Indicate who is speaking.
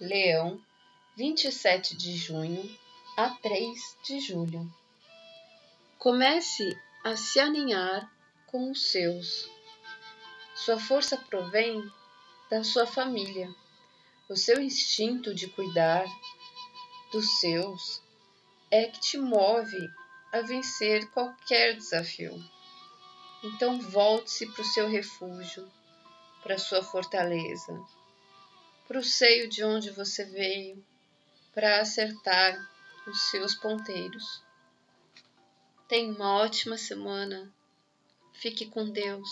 Speaker 1: Leão, 27 de junho a 3 de julho. Comece a se aninhar com os seus. Sua força provém da sua família. O seu instinto de cuidar dos seus é que te move a vencer qualquer desafio. Então volte-se para o seu refúgio, para a sua fortaleza, para o seio de onde você veio, para acertar os seus ponteiros. Tenha uma ótima semana. Fique com Deus.